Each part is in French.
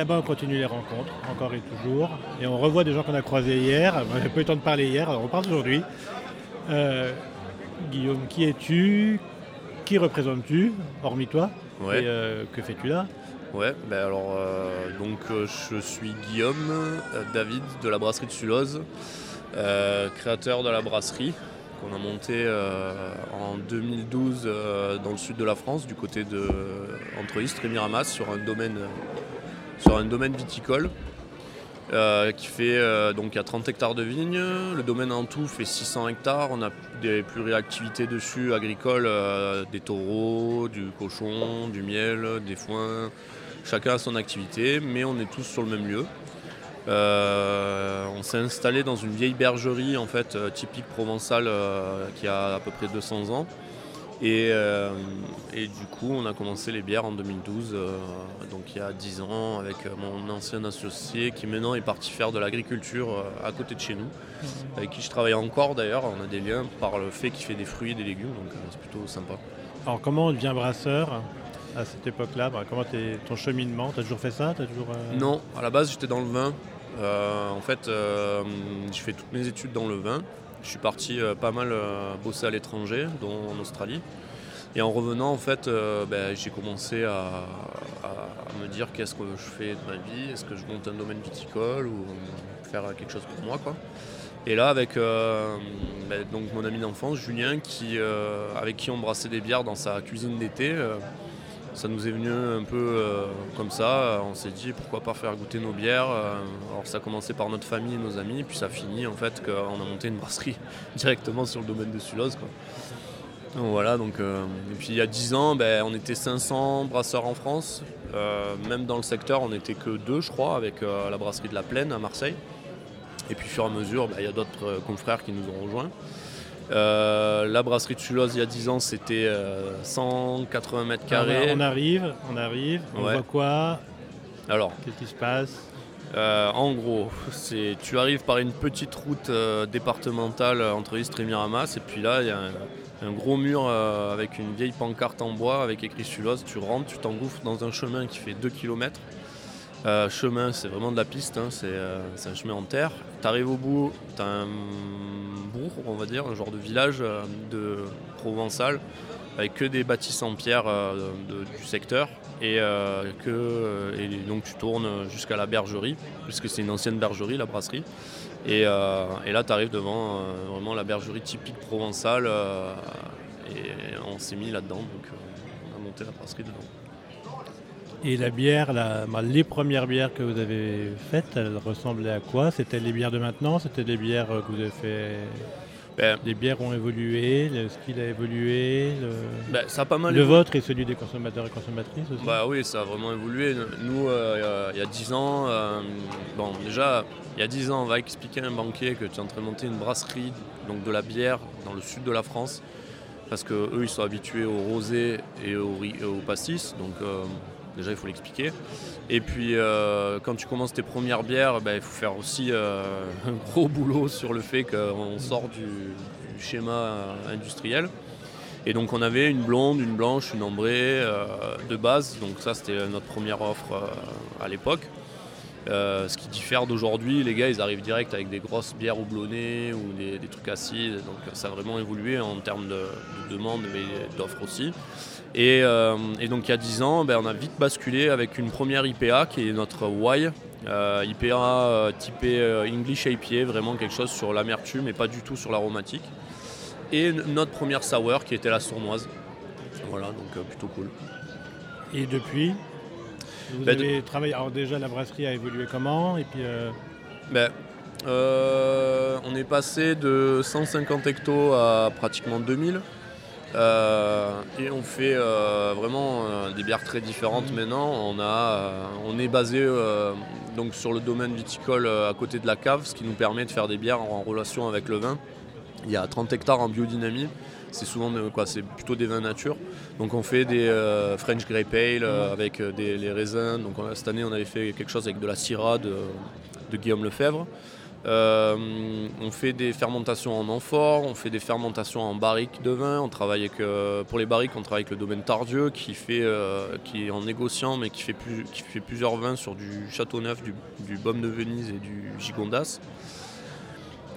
Eh ben, on continue les rencontres, encore et toujours. Et on revoit des gens qu'on a croisés hier. On n'a pas eu le temps de parler hier, alors on parle aujourd'hui. Euh, Guillaume, qui es-tu? Qui représentes-tu, hormis toi? Ouais. Et euh, que fais-tu là? Ouais, ben alors euh, donc je suis Guillaume David de la brasserie de Sulose, créateur de la brasserie qu'on a montée euh, en 2012 euh, dans le sud de la France, du côté de entre Istres et Miramas, sur un domaine sur un domaine viticole. euh, qui fait euh, donc à 30 hectares de vignes. Le domaine en tout fait 600 hectares. On a des pluriactivités dessus, agricoles, euh, des taureaux, du cochon, du miel, des foins. Chacun a son activité, mais on est tous sur le même lieu. Euh, on s'est installé dans une vieille bergerie en fait typique provençale qui a à peu près 200 ans. Et, euh, et du coup, on a commencé les bières en 2012, euh, donc il y a 10 ans, avec euh, mon ancien associé qui maintenant est parti faire de l'agriculture euh, à côté de chez nous, avec qui je travaille encore d'ailleurs. On a des liens par le fait qu'il fait des fruits et des légumes, donc c'est plutôt sympa. Alors, comment on devient brasseur à cette époque-là? Bah, Comment t'es- ton cheminement? T'as toujours fait ça? T'as toujours, Non, à la base j'étais dans le vin. En fait, j'ai fait toutes mes études dans le vin. Je suis parti euh, pas mal euh, bosser à l'étranger, dont en Australie. Et en revenant, en fait, euh, ben, j'ai commencé à, me dire qu'est-ce que je fais de ma vie, est-ce que je monte un domaine viticole ou faire quelque chose pour moi, quoi. Et là, avec ben, donc mon ami d'enfance, Julien, qui, avec qui on brassait des bières dans sa cuisine d'été, ça nous est venu un peu euh, comme ça. On s'est dit pourquoi pas faire goûter nos bières. Euh, Alors ça a commencé par notre famille et nos amis, puis ça a fini en fait qu'on a monté une brasserie directement sur le domaine de Sulose. Quoi. Donc voilà, donc, euh, et puis il y a 10 ans, ben, on était 500 brasseurs en France. Même dans le secteur, on n'était que deux, je crois, avec la brasserie de la Plaine à Marseille. Et puis, au fur et à mesure, ben, il y a d'autres confrères qui nous ont rejoints. Euh, la brasserie de Sulose, il y a 10 ans, c'était euh, 180 mètres carrés. On arrive, on arrive, on Ouais. voit quoi? Alors, Qu'est-ce qui se passe? Euh, en gros, c'est tu arrives par une petite route euh, départementale entre Istres et Miramas, et puis là, il y a un, un gros mur euh, avec une vieille pancarte en bois avec écrit Sulose. Tu rentres, tu t'engouffres dans un chemin qui fait 2 km. Chemin, c'est vraiment de la piste, hein, c'est euh, c'est un chemin en terre. Tu arrives au bout, tu as un bourg, on va dire, un genre de village euh, de provençal, avec que des bâtisses en pierre euh, du secteur. Et, euh, que, et donc tu tournes jusqu'à la bergerie, puisque c'est une ancienne bergerie, la brasserie. Et, euh, et là, tu arrives devant euh, vraiment la bergerie typique provençale. euh, et on s'est mis là-dedans, donc euh, on a monté la brasserie dedans. Et la bière, la- bah, les premières bières que vous avez faites, elles ressemblaient à quoi? C'était les bières de maintenant? C'était des bières que vous avez fait? Ben, Les bières ont évolué, le style a évolué, le, ben, ça a pas mal le vôtre et celui des consommateurs et consommatrices aussi? Bah oui, ça a vraiment évolué. Nous, euh, il y a 10 ans, euh, bon, déjà, il y a 10 ans, on va expliquer à un banquier que tu es en train de monter une brasserie, donc de la bière, dans le sud de la France, parce que eux, ils sont habitués au rosé et au pastis, donc euh, déjà, il faut l'expliquer. Et puis, euh, quand tu commences tes premières bières, bah, il faut faire aussi euh, un gros boulot sur le fait qu'on sort du, schéma euh, industriel. Et donc on avait une blonde, une blanche, une ambrée de base. Donc ça c'était notre première offre à l'époque. Ce qui diffère d'aujourd'hui, les gars ils arrivent direct avec des grosses bières houblonnées ou des, des trucs acides. Donc ça a vraiment évolué en termes de, de demande mais d'offres aussi. Et, euh, et donc il y a 10 ans, ben, on a vite basculé avec une première IPA qui est notre Y. Euh, IPA euh, typée euh, English IPA, vraiment quelque chose sur l'amertume et pas du tout sur l'aromatique. Et notre première sour qui était la sournoise. Voilà, donc plutôt cool. Et depuis vous de- avez travaillé. Alors déjà la brasserie a évolué comment Et puis Ben, on est passé de 150 hectos à pratiquement 2000. Euh, et on fait euh, vraiment euh, des bières très différentes maintenant. On, a, on est basé donc sur le domaine viticole à côté de la cave, ce qui nous permet de faire des bières en relation avec le vin. Il y a 30 hectares en biodynamie. C'est souvent de- quoi, c'est plutôt des vins nature. Donc on fait des French Grey Pale avec des, les raisins. Donc on cette année on avait fait quelque chose avec de la Syrah de, de Guillaume Lefebvre. Euh, on fait des fermentations en amphore, on fait des fermentations en barriques de vin. On travaille euh, pour les barriques, on travaille avec le domaine Tardieu qui, euh, est en négociant mais qui fait, plusieurs vins sur du Châteauneuf, du, du Baume de Venise et du Gigondas.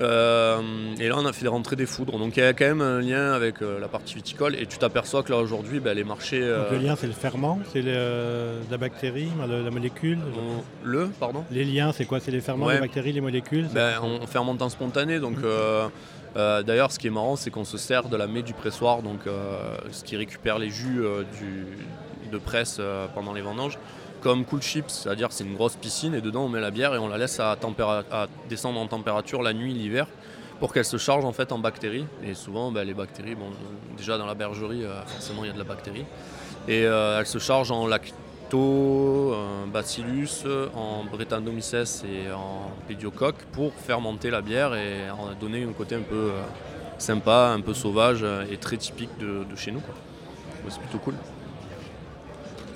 Euh, et là, on a fait des rentrées des foudres. Donc il y a quand même un lien avec euh, la partie viticole. Et tu t'aperçois que là, aujourd'hui, ben, les marchés. Donc, le lien, c'est le ferment, c'est la bactérie, la, la molécule. on- le, pardon? Les liens, c'est quoi? C'est les ferments, Ouais. les bactéries, les molécules Ben, on fermente en spontané. Donc, euh, euh, d'ailleurs, ce qui est marrant, c'est qu'on se sert de la mets du pressoir, donc euh, ce qui récupère les jus euh, du, de presse euh, pendant les vendanges, comme cool chips, c'est-à-dire c'est une grosse piscine et dedans on met la bière et on la laisse à, descendre en température la nuit, l'hiver, pour qu'elle se charge en fait en bactéries. Et souvent, ben, les bactéries, bon, déjà dans la bergerie, euh, forcément il y a de la bactérie, et euh, elle se charge en lacto, euh, bacillus, en brettanomyces et en pédiocoque pour fermenter la bière et en donner un côté un peu euh, sympa, un peu sauvage et très typique de, chez nous. c'est plutôt cool.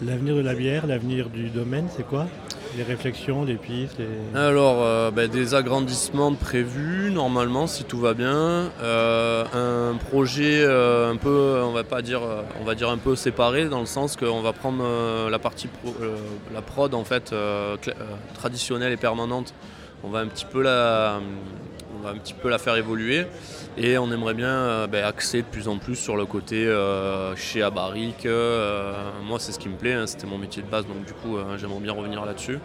L'avenir de la bière, l'avenir du domaine, c'est quoi? Les réflexions, les pistes les- Alors, euh, ben, des agrandissements prévus normalement si tout va bien. Euh, un projet euh, un peu, on va pas dire, on va dire un peu séparé dans le sens qu'on va prendre la partie la prod en fait traditionnelle et permanente. On va un petit peu la, on va un petit peu la faire évoluer et on aimerait bien euh, ben, axer de plus en plus sur le côté euh, chez Abaric. Euh, moi, c'est ce qui me plaît. hein, C'était mon métier de base, donc du coup, euh, j'aimerais bien revenir là-dessus.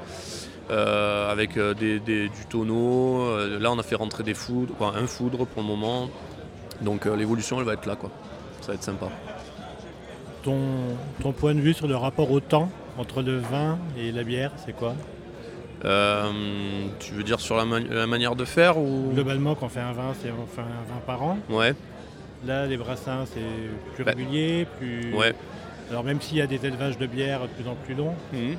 Avec du tonneau. Là, on a fait rentrer des foudres, un foudre pour le moment. Donc l'évolution, elle va être là, quoi. Ça va être sympa. ton point de vue sur le rapport au temps entre le vin et la bière, c'est quoi? Euh, tu veux dire sur la, ma- la manière de faire ou? Globalement, quand on fait un vin, c'est on fait un vin par an. Ouais, Là, les brassins, c'est plus Bah, régulier, plus. ouais. Alors même s'il y a des élevages de bière de plus en plus longs, Mhm.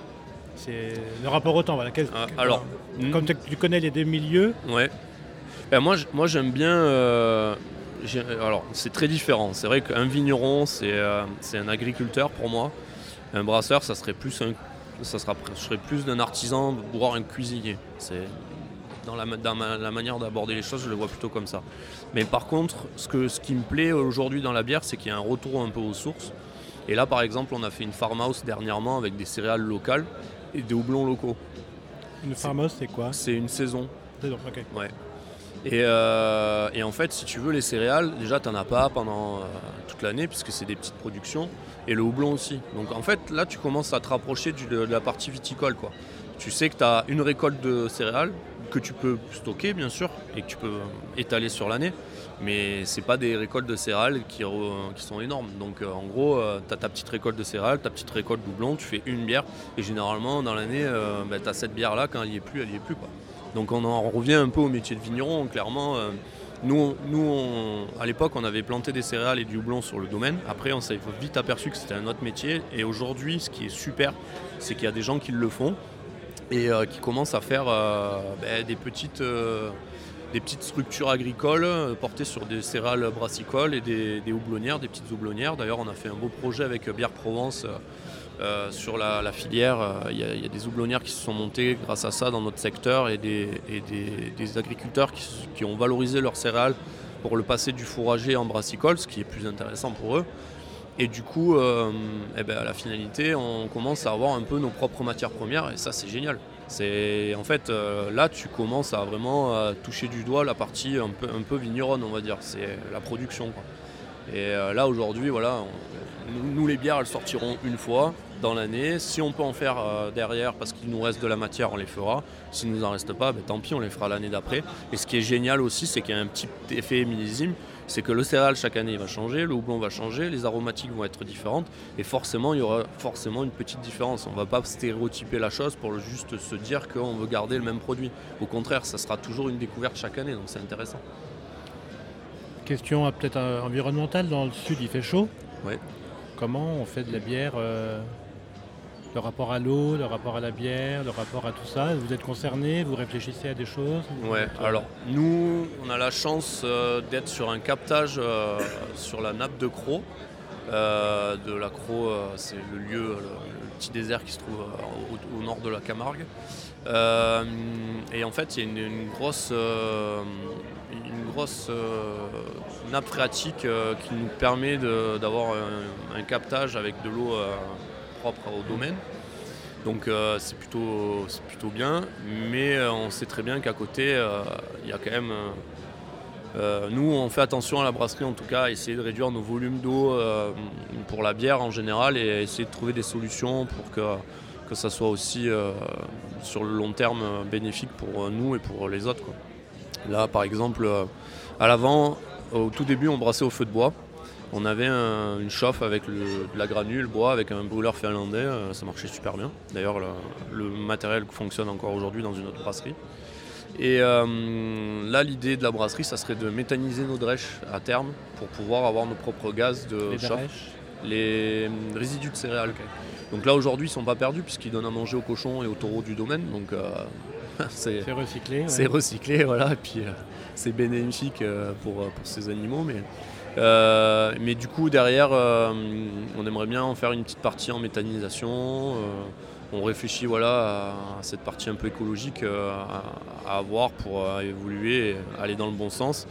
c'est le rapport au temps. Voilà. Ah, alors, comme tu tu connais les deux milieux, Ouais. Ben, moi, moi j'aime bien. euh, alors, c'est très différent. C'est vrai qu'un vigneron, c'est euh, c'est un agriculteur pour moi. Un brasseur, ça serait plus un, ça sera, je serais plus d'un artisan, voire un cuisinier. C'est dans la, dans ma- la manière d'aborder les choses, je le vois plutôt comme ça. Mais par contre, ce, que, ce qui me plaît aujourd'hui dans la bière, c'est qu'il y a un retour un peu aux sources. Et là, par exemple, on a fait une farmhouse dernièrement avec des céréales locales et des houblons locaux. une farmhouse, c'est quoi? C'est une saison. Ok. Ouais. Et, euh, et en fait, si tu veux, les céréales, déjà, tu n'en as pas pendant euh, toute l'année, puisque c'est des petites productions, et le houblon aussi. Donc en fait, là, tu commences à te rapprocher de, la partie viticole. Quoi. Tu sais que tu as une récolte de céréales que tu peux stocker, bien sûr, et que tu peux étaler sur l'année, mais c'est pas des récoltes de céréales qui, sont énormes. Donc euh, en gros, tu as ta petite récolte de céréales, ta petite récolte de houblon, tu fais une bière, et généralement, dans l'année, tu as cette bière-là, quand elle n'y est plus, elle n'y est plus. Quoi. Donc on en revient un peu au métier de vigneron. Clairement, euh, nous, à l'époque, on avait planté des céréales et du houblon sur le domaine. Après, on s'est vite aperçu que c'était un autre métier. Et aujourd'hui, ce qui est super, c'est qu'il y a des gens qui le font et euh, qui commencent à faire euh, ben, des, petites, des petites structures agricoles euh, portées sur des céréales brassicoles et des, houblonnières, des petites houblonnières. D'ailleurs, on a fait un beau projet avec euh, Bière Provence. euh, sur la, filière, il y, a- des houblonnières qui se sont montées grâce à ça dans notre secteur et des, agriculteurs qui, ont valorisé leurs céréales pour le passer du fourrager en brassicole, ce qui est plus intéressant pour eux. Et du coup, eh ben, à la finalité, on commence à avoir un peu nos propres matières premières et ça, c'est génial. C'est en fait euh, là, tu commences à vraiment euh, toucher du doigt la partie un peu, vigneronne, on va dire. C'est la production. Et euh, là, aujourd'hui, voilà, nous, les bières, elles sortiront une fois dans l'année. Si on peut en faire derrière parce qu'il nous reste de la matière, on les fera. S'il nous en reste pas, ben, tant pis, on les fera l'année d'après. Et ce qui est génial aussi, c'est qu'il y a un petit effet millésime. C'est que le céréal chaque année va changer, le houblon va changer, les aromatiques vont être différentes et forcément il y aura forcément une petite différence. On ne va pas stéréotyper la chose pour juste se dire qu'on veut garder le même produit. Au contraire, ça sera toujours une découverte chaque année, donc c'est intéressant. Question euh, peut-être euh, environnementale. Dans le sud, il fait chaud. Ouais. Comment on fait de la bière euh, Le rapport à l'eau, le rapport à la bière, le rapport à tout ça. Vous êtes concerné Vous réfléchissez à des choses Ouais, alors nous, on a la chance euh, d'être sur un captage euh, sur la nappe de Croc. de l'accro, c'est le lieu, le, petit désert qui se trouve au, nord de la Camargue. et en fait, il y a une, grosse, une grosse nappe phréatique qui nous permet d'avoir un, captage avec de l'eau propre au domaine. Donc euh, c'est plutôt, plutôt bien, mais euh, on sait très bien qu'à côté, euh, il y a quand même... nous, on fait attention à la brasserie, en tout cas, à essayer de réduire nos volumes d'eau pour la bière en général et essayer de trouver des solutions pour que, que ça soit aussi sur le long terme bénéfique pour nous et pour les autres. Là, par exemple, à l'avant, au tout début, on brassait au feu de bois. On avait une chauffe avec de la granule, bois, avec un brûleur finlandais, euh, ça marchait super bien. D'ailleurs, le, matériel fonctionne encore aujourd'hui dans une autre brasserie. Et euh, là, l'idée de la brasserie, ça serait de méthaniser nos drèches à terme pour pouvoir avoir nos propres gaz de les chauffe. Les résidus de céréales. Donc là, aujourd'hui, ils ne sont pas perdus puisqu'ils donnent à manger aux cochons et aux taureaux du domaine. Donc euh, c'est recyclé. C'est recyclé, voilà. Et puis c'est bénéfique pour, pour ces animaux. Mais euh, mais du coup, derrière, euh, on aimerait bien en faire une petite partie en méthanisation. Euh, on réfléchit voilà, à cette partie un peu écologique à, avoir pour évoluer et aller dans le bon sens.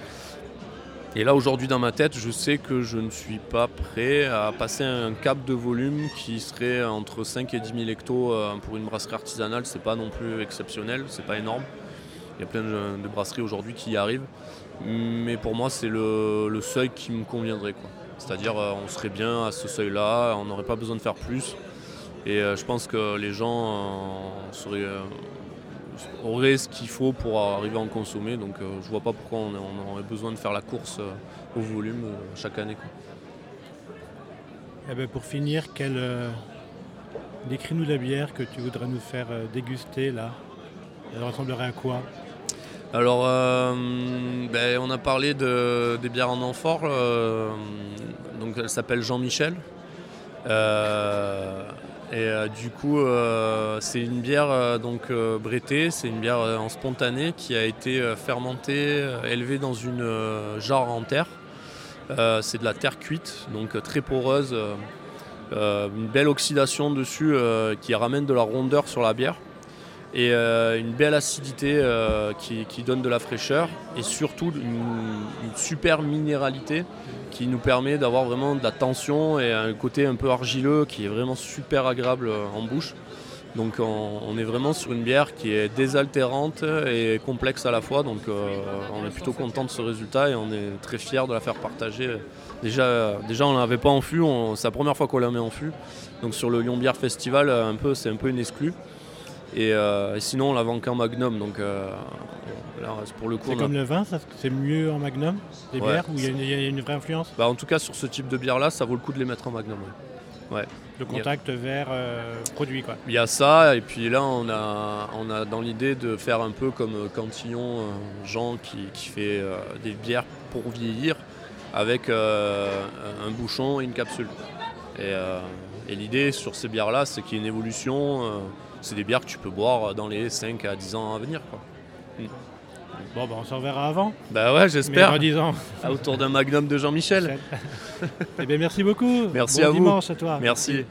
Et là, aujourd'hui, dans ma tête, je sais que je ne suis pas prêt à passer un cap de volume qui serait entre 5 et 10 000 hectos pour une brasserie artisanale. C'est pas non plus exceptionnel, c'est pas énorme. Il y a plein de brasseries aujourd'hui qui y arrivent. Mais pour moi, c'est le, seuil qui me conviendrait. C'est-à-dire, euh, on serait bien à ce seuil-là, on n'aurait pas besoin de faire plus. Et euh, je pense que les gens euh, auraient ce qu'il faut pour arriver à en consommer. Donc je vois pas pourquoi on, aurait besoin de faire la course au volume chaque année. Eh ben, pour finir, décris-nous la bière que tu voudrais nous faire déguster là. Elle ressemblerait à quoi? Alors, euh, ben, on a parlé de, des bières en amphore. Euh, donc, elle s'appelle Jean-Michel. Euh, et du coup, c'est une bière donc brétée, c'est une bière en spontané qui a été fermentée, élevée dans une jarre en terre. c'est de la terre cuite, donc très poreuse, une belle oxydation dessus qui ramène de la rondeur sur la bière et euh, une belle acidité euh, qui, donne de la fraîcheur et surtout une, super minéralité qui nous permet d'avoir vraiment de la tension et un côté un peu argileux qui est vraiment super agréable euh, en bouche. Donc on, est vraiment sur une bière qui est désaltérante et complexe à la fois. Donc on est plutôt content de ce résultat et on est très fier de la faire partager. Déjà, déjà on ne l'avait pas en fût, c'est la première fois qu'on la met en fût. Donc sur le Lyon Bière Festival, c'est un peu une exclue. Euh, et, sinon, on la vend qu'en magnum. Donc, euh, pour le coup. C'est comme le vin, c'est mieux en magnum Les bières Où il y, a une vraie influence? Bah, En tout cas, sur ce type de bière-là, ça vaut le coup de les mettre en magnum. Ouais. Le contact vers euh, produit, quoi. Il y a ça, et puis là, on a, on a dans l'idée de faire un peu comme Cantillon, Jean, qui, fait des bières pour vieillir avec un bouchon et une capsule. Et, et l'idée sur ces bières-là, c'est qu'il y ait une évolution c'est des bières que tu peux boire dans les 5 à 10 ans à venir. Quoi. Hmm. Bon, bah on s'en verra avant. Bah ouais, j'espère. Mais 10 ans. Autour d'un magnum de Jean-Michel. eh bien, merci beaucoup. Merci bon à dimanche à toi. Merci.